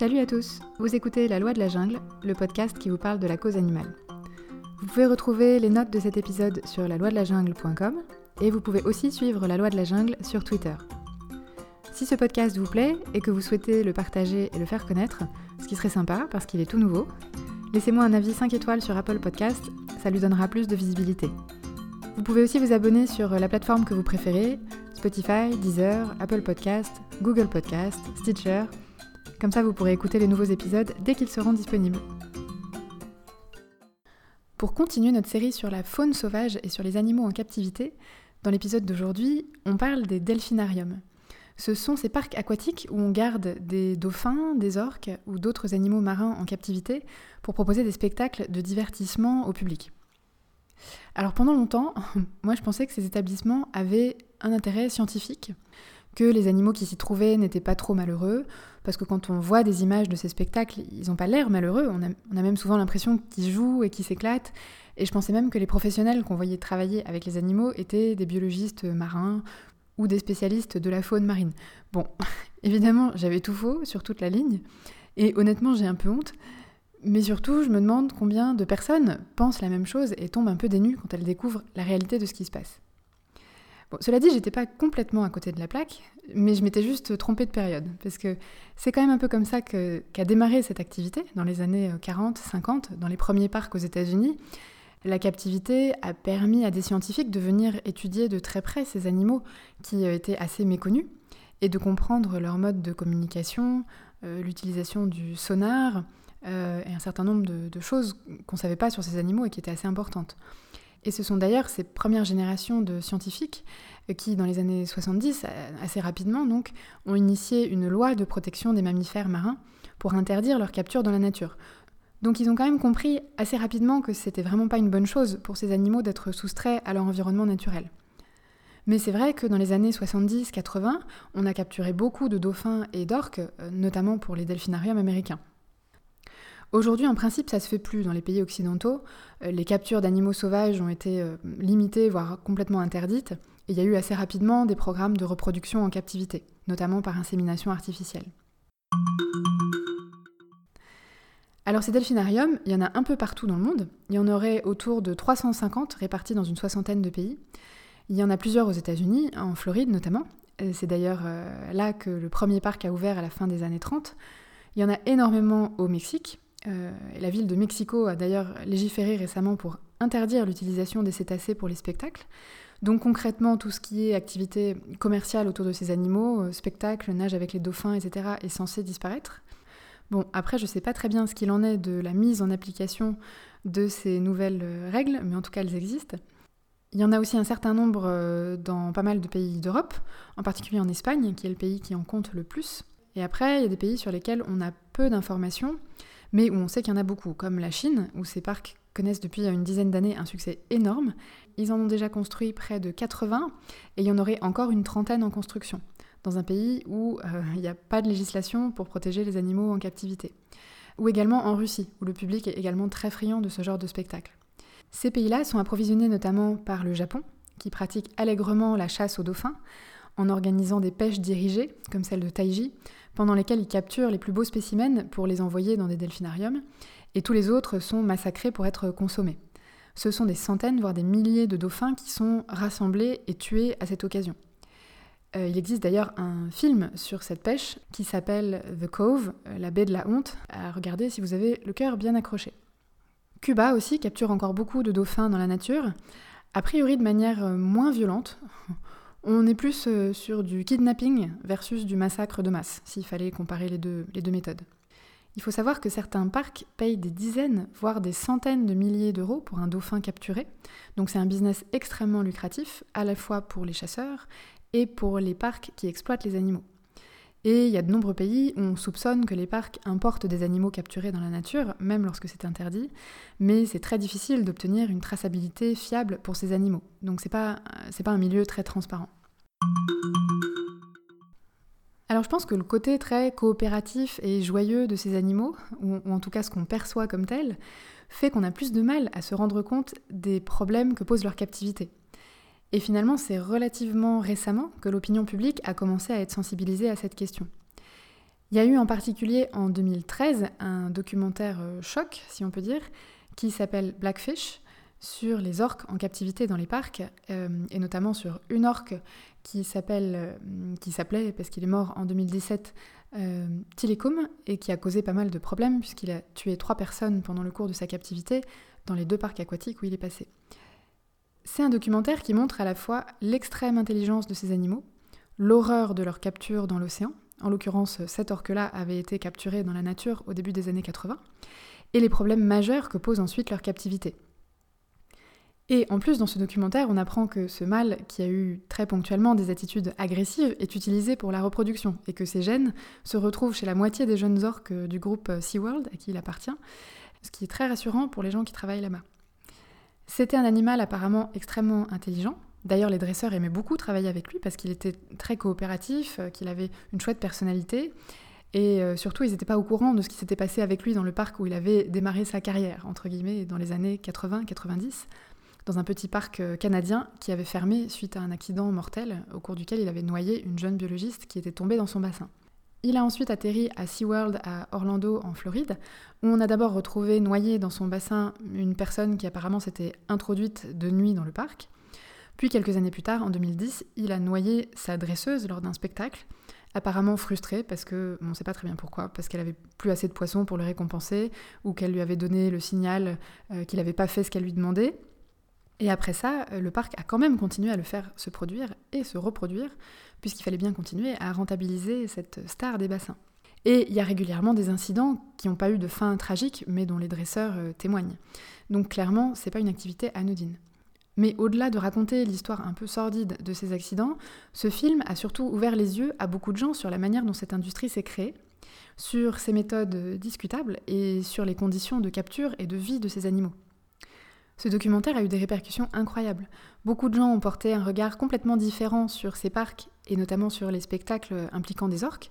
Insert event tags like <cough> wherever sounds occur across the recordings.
Salut à tous, vous écoutez La Loi de la Jungle, le podcast qui vous parle de la cause animale. Vous pouvez retrouver les notes de cet épisode sur la loi de la jungle.com et vous pouvez aussi suivre La Loi de la Jungle sur Twitter. Si ce podcast vous plaît et que vous souhaitez le partager et le faire connaître, ce qui serait sympa parce qu'il est tout nouveau, laissez-moi un avis 5 étoiles sur Apple Podcast, ça lui donnera plus de visibilité. Vous pouvez aussi vous abonner sur la plateforme que vous préférez, Spotify, Deezer, Apple Podcast, Google Podcast, Stitcher comme ça, vous pourrez écouter les nouveaux épisodes dès qu'ils seront disponibles. Pour continuer notre série sur la faune sauvage et sur les animaux en captivité, dans l'épisode d'aujourd'hui, on parle des delphinariums. Ce sont ces parcs aquatiques où on garde des dauphins, des orques ou d'autres animaux marins en captivité pour proposer des spectacles de divertissement au public. Alors pendant longtemps, <laughs> moi je pensais que ces établissements avaient un intérêt scientifique, que les animaux qui s'y trouvaient n'étaient pas trop malheureux, parce que quand on voit des images de ces spectacles, ils n'ont pas l'air malheureux, on a, même souvent l'impression qu'ils jouent et qu'ils s'éclatent, et je pensais même que les professionnels qu'on voyait travailler avec les animaux étaient des biologistes marins ou des spécialistes de la faune marine. Bon, <laughs> évidemment, j'avais tout faux sur toute la ligne, et honnêtement, j'ai un peu honte, mais surtout, je me demande combien de personnes pensent la même chose et tombent un peu dénues quand elles découvrent la réalité de ce qui se passe cela dit, j'étais pas complètement à côté de la plaque, mais je m'étais juste trompée de période, parce que c'est quand même un peu comme ça qu'a démarré cette activité, dans les années 40, euh, 50, dans les premiers parcs aux États-Unis. La captivité a permis à des scientifiques de venir étudier de très près ces animaux qui euh, étaient assez méconnus, et de comprendre leur mode de communication, euh, l'utilisation du sonar, et un certain nombre de, de choses qu'on ne savait pas sur ces animaux et qui étaient assez importantes. Et ce sont d'ailleurs ces premières générations de scientifiques euh, qui, dans les années 70, euh, assez rapidement donc, ont initié une loi de protection des mammifères marins pour interdire leur capture dans la nature. Donc ils ont quand même compris assez rapidement que c'était vraiment pas une bonne chose pour ces animaux d'être soustraits à leur environnement naturel. Mais c'est vrai que dans les années 70-80, on a capturé beaucoup de dauphins et d'orques, euh, notamment pour les delphinariums américains. Aujourd'hui, en principe, ça se fait plus dans les pays occidentaux. Euh, les captures d'animaux sauvages ont été euh, limitées, voire complètement interdites. Et il y a eu assez rapidement des programmes de reproduction en captivité, notamment par insémination artificielle. Alors ces delphinariums, il y en a un peu partout dans le monde. Il y en aurait autour de 350 répartis dans une soixantaine de pays. Il y en a plusieurs aux États-Unis, en Floride notamment. C'est d'ailleurs euh, là que le premier parc a ouvert à la fin des années 30. Il y en a énormément au Mexique, euh, la ville de Mexico a d'ailleurs légiféré récemment pour interdire l'utilisation des cétacés pour les spectacles. Donc concrètement, tout ce qui est activité commerciale autour de ces animaux, euh, spectacles, nage avec les dauphins, etc., est censé disparaître. Bon, après, je ne sais pas très bien ce qu'il en est de la mise en application de ces nouvelles euh, règles, mais en tout cas, elles existent. Il y en a aussi un certain nombre dans pas mal de pays d'Europe, en particulier en Espagne, qui est le pays qui en compte le plus. Et après, il y a des pays sur lesquels on a peu d'informations mais où on sait qu'il y en a beaucoup, comme la Chine, où ces parcs connaissent depuis une dizaine d'années un succès énorme. Ils en ont déjà construit près de 80 et il y en aurait encore une trentaine en construction, dans un pays où euh, il n'y a pas de législation pour protéger les animaux en captivité. Ou également en Russie, où le public est également très friand de ce genre de spectacle. Ces pays-là sont approvisionnés notamment par le Japon, qui pratique allègrement la chasse aux dauphins, en organisant des pêches dirigées, comme celle de Taiji, pendant lesquels ils capturent les plus beaux spécimens pour les envoyer dans des delphinariums, et tous les autres sont massacrés pour être consommés. Ce sont des centaines, voire des milliers de dauphins qui sont rassemblés et tués à cette occasion. Euh, il existe d'ailleurs un film sur cette pêche qui s'appelle The Cove, euh, la baie de la honte, à regarder si vous avez le cœur bien accroché. Cuba aussi capture encore beaucoup de dauphins dans la nature, a priori de manière euh, moins violente. <laughs> On est plus sur du kidnapping versus du massacre de masse, s'il fallait comparer les deux méthodes. Il faut savoir que certains parcs payent des dizaines, voire des centaines de milliers d'euros pour un dauphin capturé. Donc c'est un business extrêmement lucratif, à la fois pour les chasseurs et pour les parcs qui exploitent les animaux. Et il y a de nombreux pays où on soupçonne que les parcs importent des animaux capturés dans la nature, même lorsque c'est interdit, mais c'est très difficile d'obtenir une traçabilité fiable pour ces animaux. Donc c'est pas, pas un milieu très transparent. Alors je pense que le côté très coopératif et joyeux de ces animaux, ou, en tout cas ce qu'on perçoit comme tel, fait qu'on a plus de mal à se rendre compte des problèmes que pose leur captivité. Et finalement, c'est relativement récemment que l'opinion publique a commencé à être sensibilisée à cette question. Il y a eu en particulier en 2013 un documentaire euh, choc, si on peut dire, qui s'appelle Blackfish, sur les orques en captivité dans les parcs, euh, et notamment sur une orque euh, qui s'appelait, parce qu'il est mort en 2017, euh, et qui a causé pas mal de problèmes, puisqu'il a tué trois personnes pendant le cours de sa captivité dans les deux parcs aquatiques où il est passé. C'est un documentaire qui montre à la fois l'extrême intelligence de ces animaux, l'horreur de leur capture dans l'océan, en l'occurrence cette orque-là avait été capturée dans la nature au début des années 80, et les problèmes majeurs que pose ensuite leur captivité. Et en plus, dans ce documentaire, on apprend que ce mâle, qui a eu très ponctuellement des attitudes agressives, est utilisé pour la reproduction, et que ces gènes se retrouvent chez la moitié des jeunes orques du groupe SeaWorld, à qui il appartient, ce qui est très rassurant pour les gens qui travaillent là-bas. C'était un animal apparemment extrêmement intelligent. D'ailleurs, les dresseurs aimaient beaucoup travailler avec lui parce qu'il était très coopératif, euh, qu'il avait une chouette personnalité, et euh, surtout, ils n'étaient pas au courant de ce qui s'était passé avec lui dans le parc où il avait démarré sa carrière, entre guillemets, dans les années 80-90 dans un petit parc euh, canadien qui avait fermé suite à un accident mortel au cours duquel il avait noyé une jeune biologiste qui était tombée dans son bassin. Il a ensuite atterri à SeaWorld à Orlando en Floride, où on a d'abord retrouvé noyée dans son bassin une personne qui apparemment s'était introduite de nuit dans le parc. Puis quelques années plus tard, en 2010, il a noyé sa dresseuse lors d'un spectacle, apparemment frustrée parce que, on ne sait pas très bien pourquoi, parce qu'elle avait plus assez de poissons pour le récompenser, ou qu'elle lui avait donné le signal euh, qu'il n'avait pas fait ce qu'elle lui demandait. Et après ça, euh, le parc a quand même continué à le faire se produire et se reproduire, puisqu'il fallait bien continuer à rentabiliser cette star des bassins. Et il y a régulièrement des incidents qui n'ont pas eu de fin tragique, mais dont les dresseurs euh, témoignent. Donc clairement, c'est pas une activité anodine. Mais au-delà de raconter l'histoire un peu sordide de ces accidents, ce film a surtout ouvert les yeux à beaucoup de gens sur la manière dont cette industrie s'est créée, sur ses méthodes discutables et sur les conditions de capture et de vie de ces animaux. Ce documentaire a eu des répercussions incroyables. Beaucoup de gens ont porté un regard complètement différent sur ces parcs et notamment sur les spectacles impliquant des orques,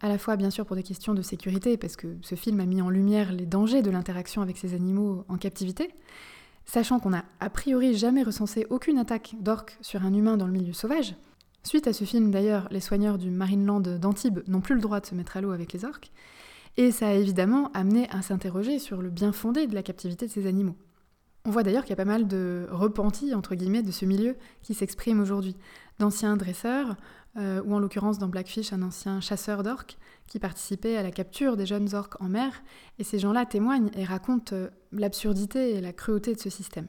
à la fois bien sûr pour des questions de sécurité, parce que ce film a mis en lumière les dangers de l'interaction avec ces animaux en captivité, sachant qu'on n'a a priori jamais recensé aucune attaque d'orques sur un humain dans le milieu sauvage. Suite à ce film d'ailleurs, les soigneurs du Marineland d'Antibes n'ont plus le droit de se mettre à l'eau avec les orques, et ça a évidemment amené à s'interroger sur le bien fondé de la captivité de ces animaux. On voit d'ailleurs qu'il y a pas mal de repentis, entre guillemets, de ce milieu qui s'expriment aujourd'hui. D'anciens dresseurs, euh, ou en l'occurrence dans Blackfish, un ancien chasseur d'orques qui participait à la capture des jeunes orques en mer, et ces gens-là témoignent et racontent euh, l'absurdité et la cruauté de ce système.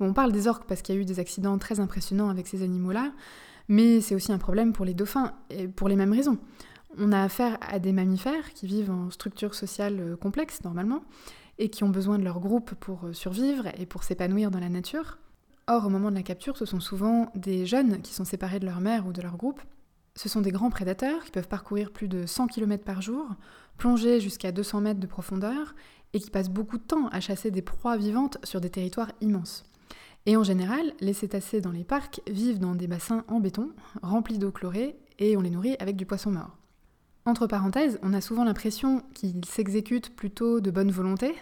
on parle des orques parce qu'il y a eu des accidents très impressionnants avec ces animaux-là, mais c'est aussi un problème pour les dauphins, et pour les mêmes raisons. On a affaire à des mammifères qui vivent en structure sociale euh, complexe normalement, et qui ont besoin de leur groupe pour euh, survivre et pour s'épanouir dans la nature. Or, au moment de la capture, ce sont souvent des jeunes qui sont séparés de leur mère ou de leur groupe. Ce sont des grands prédateurs qui peuvent parcourir plus de 100 km par jour, plonger jusqu'à 200 mètres de profondeur et qui passent beaucoup de temps à chasser des proies vivantes sur des territoires immenses. Et en général, les cétacés dans les parcs vivent dans des bassins en béton, remplis d'eau chlorée, et on les nourrit avec du poisson mort. Entre parenthèses, on a souvent l'impression qu'ils s'exécutent plutôt de bonne volonté,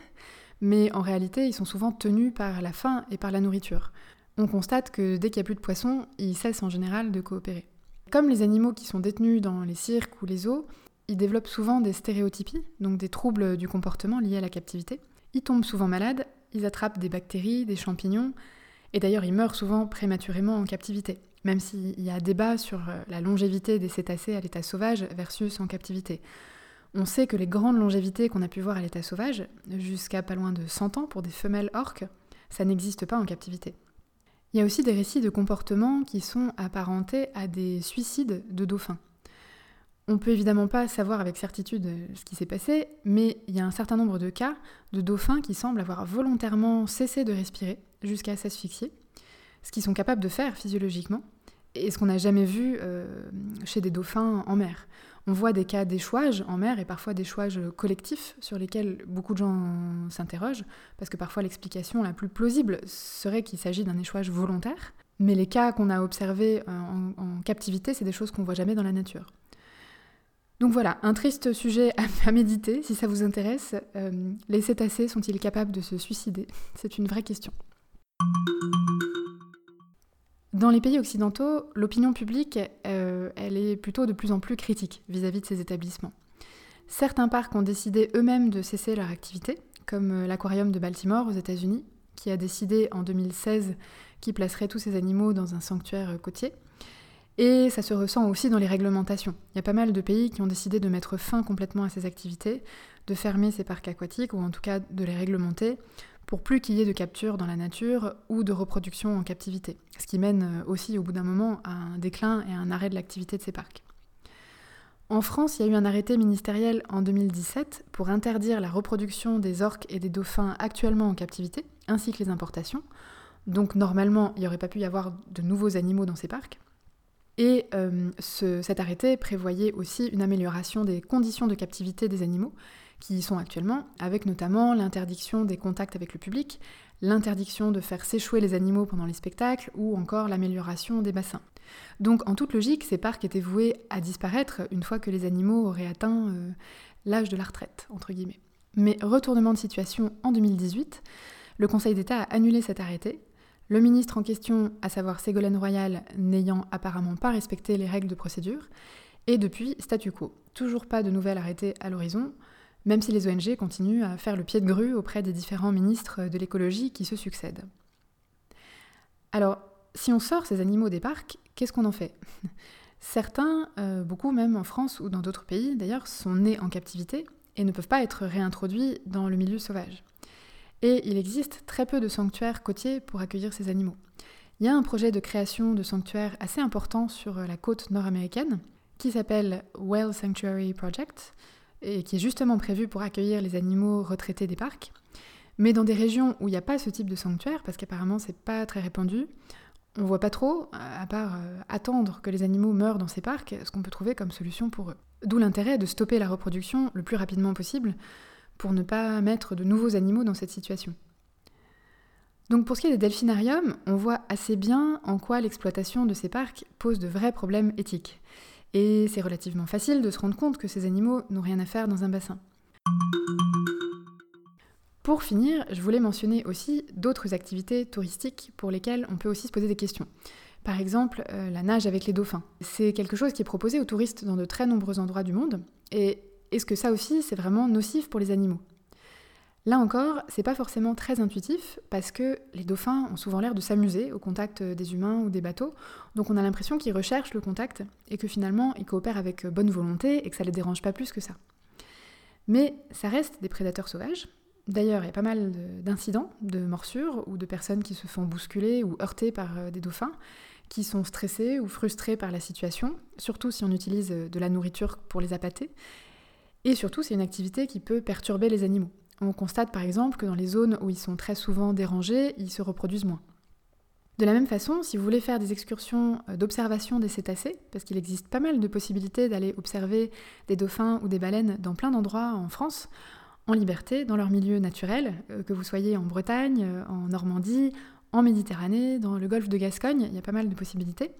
mais en réalité, ils sont souvent tenus par la faim et par la nourriture. On constate que dès qu'il n'y a plus de poissons, ils cessent en général de coopérer. Comme les animaux qui sont détenus dans les cirques ou les zoos, ils développent souvent des stéréotypies, donc des troubles du comportement liés à la captivité. Ils tombent souvent malades, ils attrapent des bactéries, des champignons, et d'ailleurs ils meurent souvent prématurément en captivité même s'il y a débat sur euh, la longévité des cétacés à l'état sauvage versus en captivité. On sait que les grandes longévités qu'on a pu voir à l'état sauvage, jusqu'à pas loin de 100 ans pour des femelles orques, ça n'existe pas en captivité. Il y a aussi des récits de comportements qui sont apparentés à des suicides de dauphins. On peut évidemment pas savoir avec certitude ce qui s'est passé, mais il y a un certain nombre de cas de dauphins qui semblent avoir volontairement cessé de respirer jusqu'à s'asphyxier, ce qu'ils sont capables de faire physiologiquement, et ce qu'on n'a jamais vu euh, chez des dauphins en mer. On voit des cas d'échouage en mer et parfois d'échouage collectifs sur lesquels beaucoup de gens s'interrogent, parce que parfois l'explication la plus plausible serait qu'il s'agit d'un échouage volontaire. Mais les cas qu'on a observés en, captivité, c'est des choses qu'on voit jamais dans la nature. Donc voilà, un triste sujet à, <laughs> méditer si ça vous intéresse. les cétacés sont-ils capables de se suicider? C'est une vraie question. Dans les pays occidentaux, l'opinion publique, euh, est plutôt de plus en plus critique vis-à-vis de ces établissements. Certains parcs ont décidé eux-mêmes de cesser leur activité, comme euh, l'aquarium de Baltimore aux États-Unis, qui a décidé en 2016 qu'il placerait tous ces animaux dans un sanctuaire euh, côtier. Et ça se ressent aussi dans les réglementations. Il y a pas mal de pays qui ont décidé de mettre fin complètement à ces activités, de fermer ces parcs aquatiques, ou en tout cas de les réglementer, pour plus qu'il y ait de capture dans la nature ou de reproduction en captivité, ce qui mène euh, aussi au bout d'un moment à un déclin et à un arrêt de l'activité de ces parcs. En France, il y a eu un arrêté ministériel en 2017 pour interdire la reproduction des orques et des dauphins actuellement en captivité, ainsi que les importations. Donc normalement, il n'y aurait pas pu y avoir de nouveaux animaux dans ces parcs. Et euh, cet arrêté prévoyait aussi une amélioration des conditions de captivité des animaux qui y sont actuellement, avec notamment l'interdiction des contacts avec le public, l'interdiction de faire s'échouer les animaux pendant les spectacles ou encore l'amélioration des bassins. Donc en toute logique, ces parcs étaient voués à disparaître une fois que les animaux auraient atteint euh, l'âge de la retraite. Mais retournement de situation en 2018, le Conseil d'État a annulé cet arrêté, le ministre en question, à savoir Ségolène Royal, n'ayant apparemment pas respecté les règles de procédure, et depuis, statu quo. Toujours pas de nouvel arrêté à l'horizon, même si les ONG continuent à faire le pied de grue auprès des différents ministres de l'écologie qui se succèdent. Alors, si on sort ces animaux des parcs, qu'est-ce qu'on en fait? Certains, euh, beaucoup même en France ou dans d'autres pays d'ailleurs, sont nés en captivité et ne peuvent pas être réintroduits dans le milieu sauvage. Et il existe très peu de sanctuaires côtiers pour accueillir ces animaux. Il y a un projet de création de sanctuaires assez important sur la côte nord-américaine qui s'appelle Whale Sanctuary Project, et qui est justement prévu pour accueillir les animaux retraités des parcs. Mais dans des régions où il n'y a pas ce type de sanctuaire, parce qu'apparemment c'est pas très répandu, on voit pas trop, à part euh, attendre que les animaux meurent dans ces parcs, ce qu'on peut trouver comme solution pour eux. D'où l'intérêt de stopper la reproduction le plus rapidement possible pour ne pas mettre de nouveaux animaux dans cette situation. Donc pour ce qui est des delphinariums, on voit assez bien en quoi l'exploitation de ces parcs pose de vrais problèmes éthiques. Et c'est relativement facile de se rendre compte que ces animaux n'ont rien à faire dans un bassin. Pour finir, je voulais mentionner aussi d'autres activités touristiques pour lesquelles on peut aussi se poser des questions. Par exemple, euh, la nage avec les dauphins. C'est quelque chose qui est proposé aux touristes dans de très nombreux endroits du monde. Et est-ce que ça aussi, c'est vraiment nocif pour les animaux? Là encore, c'est pas forcément très intuitif parce que les dauphins ont souvent l'air de s'amuser au contact des humains ou des bateaux, donc on a l'impression qu'ils recherchent le contact et que finalement ils coopèrent avec bonne volonté et que ça les dérange pas plus que ça. Mais ça reste des prédateurs sauvages. D'ailleurs, il y a pas mal d'incidents, de morsures ou de personnes qui se font bousculer ou heurter par euh, des dauphins, qui sont stressés ou frustrés par la situation, surtout si on utilise de la nourriture pour les appâter. Et surtout, c'est une activité qui peut perturber les animaux. On constate par exemple que dans les zones où ils sont très souvent dérangés, ils se reproduisent moins. De la même façon, si vous voulez faire des excursions euh, d'observation des cétacés, parce qu'il existe pas mal de possibilités d'aller observer des dauphins ou des baleines dans plein d'endroits en France, en liberté, dans leur milieu naturel, euh, que vous soyez en Bretagne, euh, en Normandie, en Méditerranée, dans le golfe de Gascogne, il y a pas mal de possibilités.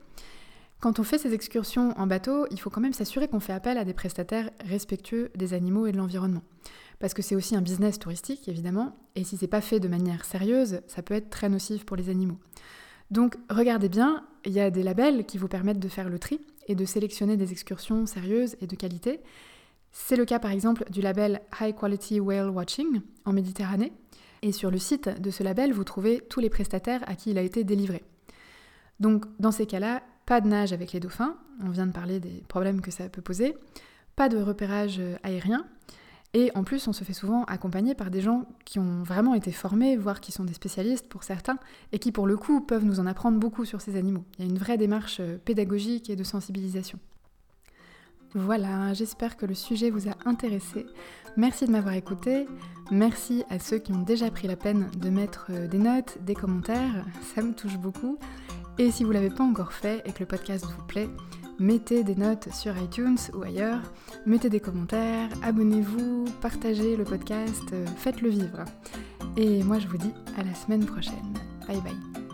Quand on fait ces excursions en bateau, il faut quand même s'assurer qu'on fait appel à des prestataires respectueux des animaux et de l'environnement parce que c'est aussi un business touristique, évidemment, et si c'est pas fait de manière sérieuse, ça peut être très nocif pour les animaux. Donc regardez bien, il y a des labels qui vous permettent de faire le tri et de sélectionner des excursions sérieuses et de qualité. C'est le cas par exemple du label High Quality Whale Watching en Méditerranée. Et sur le site de ce label, vous trouvez tous les prestataires à qui il a été délivré. Donc dans ces cas-là, pas de nage avec les dauphins, on vient de parler des problèmes que ça peut poser, pas de repérage aérien, et en plus, on se fait souvent accompagner par des gens qui ont vraiment été formés, voire qui sont des spécialistes pour certains, et qui pour le coup peuvent nous en apprendre beaucoup sur ces animaux. Il y a une vraie démarche euh, pédagogique et de sensibilisation. Voilà, j'espère que le sujet vous a intéressé. Merci de m'avoir écouté. Merci à ceux qui ont déjà pris la peine de mettre euh, des notes, des commentaires. Ça me touche beaucoup. Et si vous ne l'avez pas encore fait et que le podcast vous plaît, mettez des notes sur iTunes ou ailleurs, mettez des commentaires, abonnez-vous, partagez le podcast, euh, faites-le vivre. Et moi je vous dis à la semaine prochaine. Bye bye.